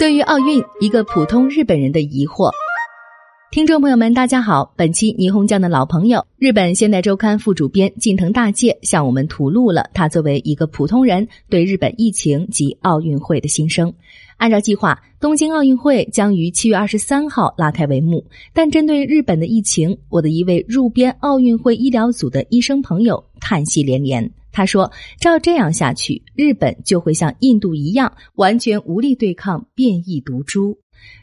对于奥运，一个普通日本人的疑惑。听众朋友们，大家好，本期霓虹酱的老朋友，日本现代周刊副主编近藤大介向我们吐露了他作为一个普通人对日本疫情及奥运会的心声。按照计划，东京奥运会将于七月二十三号拉开帷幕，但针对日本的疫情，我的一位入编奥运会医疗组的医生朋友叹息连连。他说：“照这样下去，日本就会像印度一样，完全无力对抗变异毒株。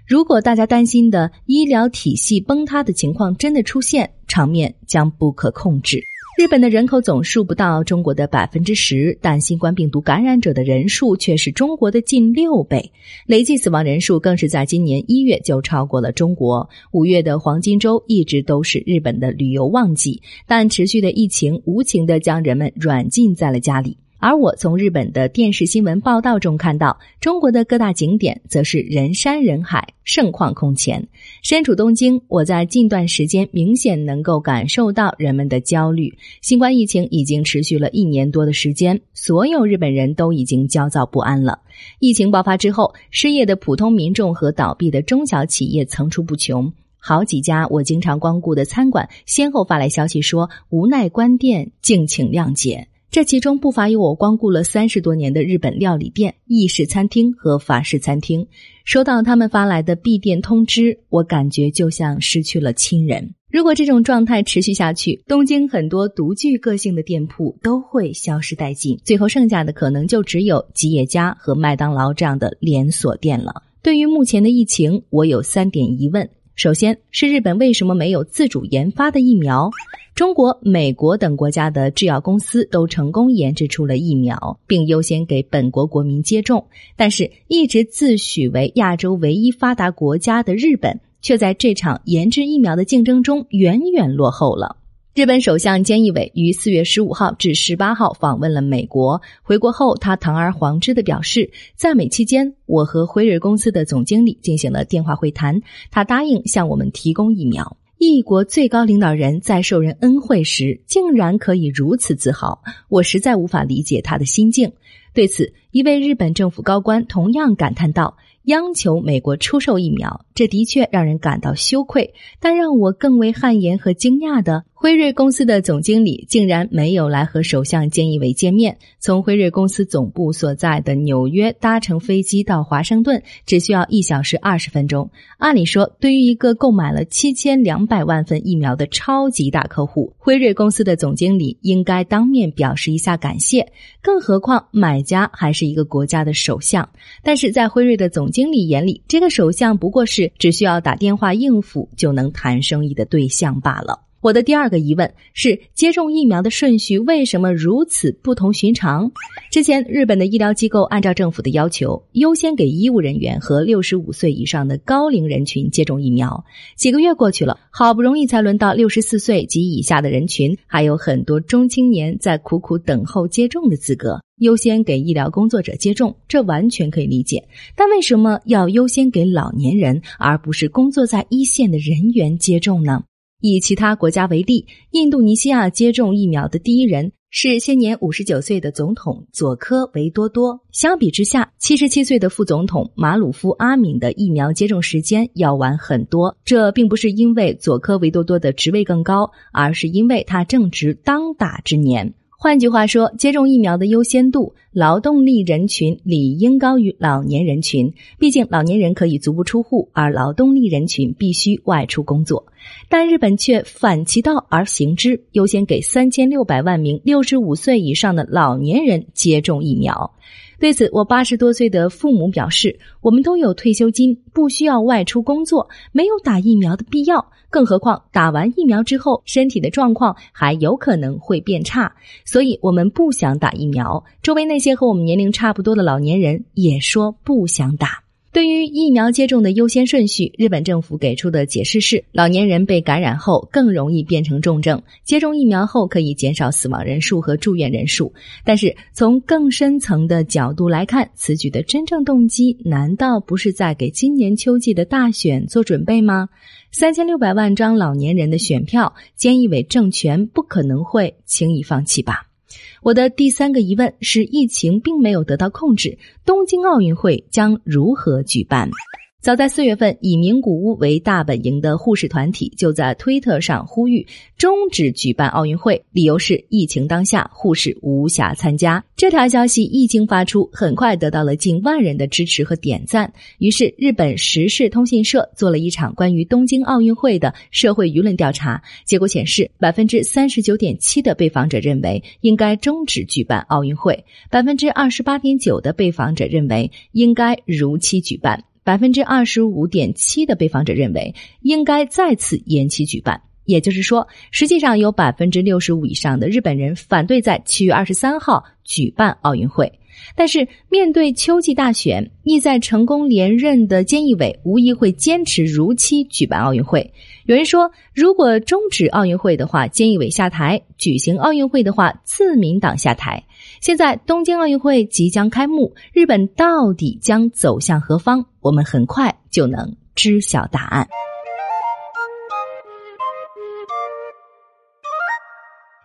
如果大家担心的医疗体系崩塌的情况真的出现，场面将不可控制。”日本的人口总数不到中国的百分之十，但新冠病毒感染者的人数却是中国的近六倍，累计死亡人数更是在今年一月就超过了中国。五月的黄金周一直都是日本的旅游旺季，但持续的疫情无情的将人们软禁在了家里。而我从日本的电视新闻报道中看到，中国的各大景点则是人山人海、盛况空前。身处东京，我在近段时间明显能够感受到人们的焦虑。新冠疫情已经持续了一年多的时间，所有日本人都已经焦躁不安了。疫情爆发之后，失业的普通民众和倒闭的中小企业层出不穷。好几家我经常光顾的餐馆，先后发来消息说无奈关店，敬请谅解。这其中不乏有我光顾了三十多年的日本料理店、意式餐厅和法式餐厅。收到他们发来的闭店通知，我感觉就像失去了亲人。如果这种状态持续下去，东京很多独具个性的店铺都会消失殆尽，最后剩下的可能就只有吉野家和麦当劳这样的连锁店了。对于目前的疫情，我有三点疑问：首先是日本为什么没有自主研发的疫苗？中国、美国等国家的制药公司都成功研制出了疫苗，并优先给本国国民接种。但是，一直自诩为亚洲唯一发达国家的日本，却在这场研制疫苗的竞争中远远落后了。日本首相菅义伟于四月十五号至十八号访问了美国，回国后，他堂而皇之的表示，在美期间，我和辉瑞公司的总经理进行了电话会谈，他答应向我们提供疫苗。一国最高领导人在受人恩惠时，竟然可以如此自豪，我实在无法理解他的心境。对此，一位日本政府高官同样感叹道。央求美国出售疫苗，这的确让人感到羞愧。但让我更为汗颜和惊讶的，辉瑞公司的总经理竟然没有来和首相菅义伟见面。从辉瑞公司总部所在的纽约搭乘飞机到华盛顿，只需要一小时二十分钟。按理说，对于一个购买了七千两百万份疫苗的超级大客户，辉瑞公司的总经理应该当面表示一下感谢。更何况，买家还是一个国家的首相。但是在辉瑞的总，经理眼里，这个首相不过是只需要打电话应付就能谈生意的对象罢了。我的第二个疑问是，接种疫苗的顺序为什么如此不同寻常？之前，日本的医疗机构按照政府的要求，优先给医务人员和六十五岁以上的高龄人群接种疫苗。几个月过去了，好不容易才轮到六十四岁及以下的人群，还有很多中青年在苦苦等候接种的资格。优先给医疗工作者接种，这完全可以理解。但为什么要优先给老年人，而不是工作在一线的人员接种呢？以其他国家为例，印度尼西亚接种疫苗的第一人是现年五十九岁的总统佐科维多多。相比之下，七十七岁的副总统马鲁夫阿敏的疫苗接种时间要晚很多。这并不是因为佐科维多多的职位更高，而是因为他正值当打之年。换句话说，接种疫苗的优先度，劳动力人群理应高于老年人群。毕竟，老年人可以足不出户，而劳动力人群必须外出工作。但日本却反其道而行之，优先给三千六百万名六十五岁以上的老年人接种疫苗。对此，我八十多岁的父母表示：“我们都有退休金，不需要外出工作，没有打疫苗的必要。更何况打完疫苗之后，身体的状况还有可能会变差，所以我们不想打疫苗。”周围那些和我们年龄差不多的老年人也说不想打。对于疫苗接种的优先顺序，日本政府给出的解释是：老年人被感染后更容易变成重症，接种疫苗后可以减少死亡人数和住院人数。但是从更深层的角度来看，此举的真正动机难道不是在给今年秋季的大选做准备吗？三千六百万张老年人的选票，菅义伟政权不可能会轻易放弃吧？我的第三个疑问是，疫情并没有得到控制，东京奥运会将如何举办？早在四月份，以名古屋为大本营的护士团体就在推特上呼吁终止举办奥运会，理由是疫情当下，护士无暇参加。这条消息一经发出，很快得到了近万人的支持和点赞。于是，日本时事通信社做了一场关于东京奥运会的社会舆论调查，结果显示，百分之三十九点七的被访者认为应该终止举办奥运会，百分之二十八点九的被访者认为应该如期举办。百分之二十五点七的被访者认为应该再次延期举办，也就是说，实际上有百分之六十五以上的日本人反对在七月二十三号举办奥运会。但是，面对秋季大选，意在成功连任的菅义伟无疑会坚持如期举办奥运会。有人说，如果终止奥运会的话，菅义伟下台；举行奥运会的话，自民党下台。现在东京奥运会即将开幕，日本到底将走向何方？我们很快就能知晓答案。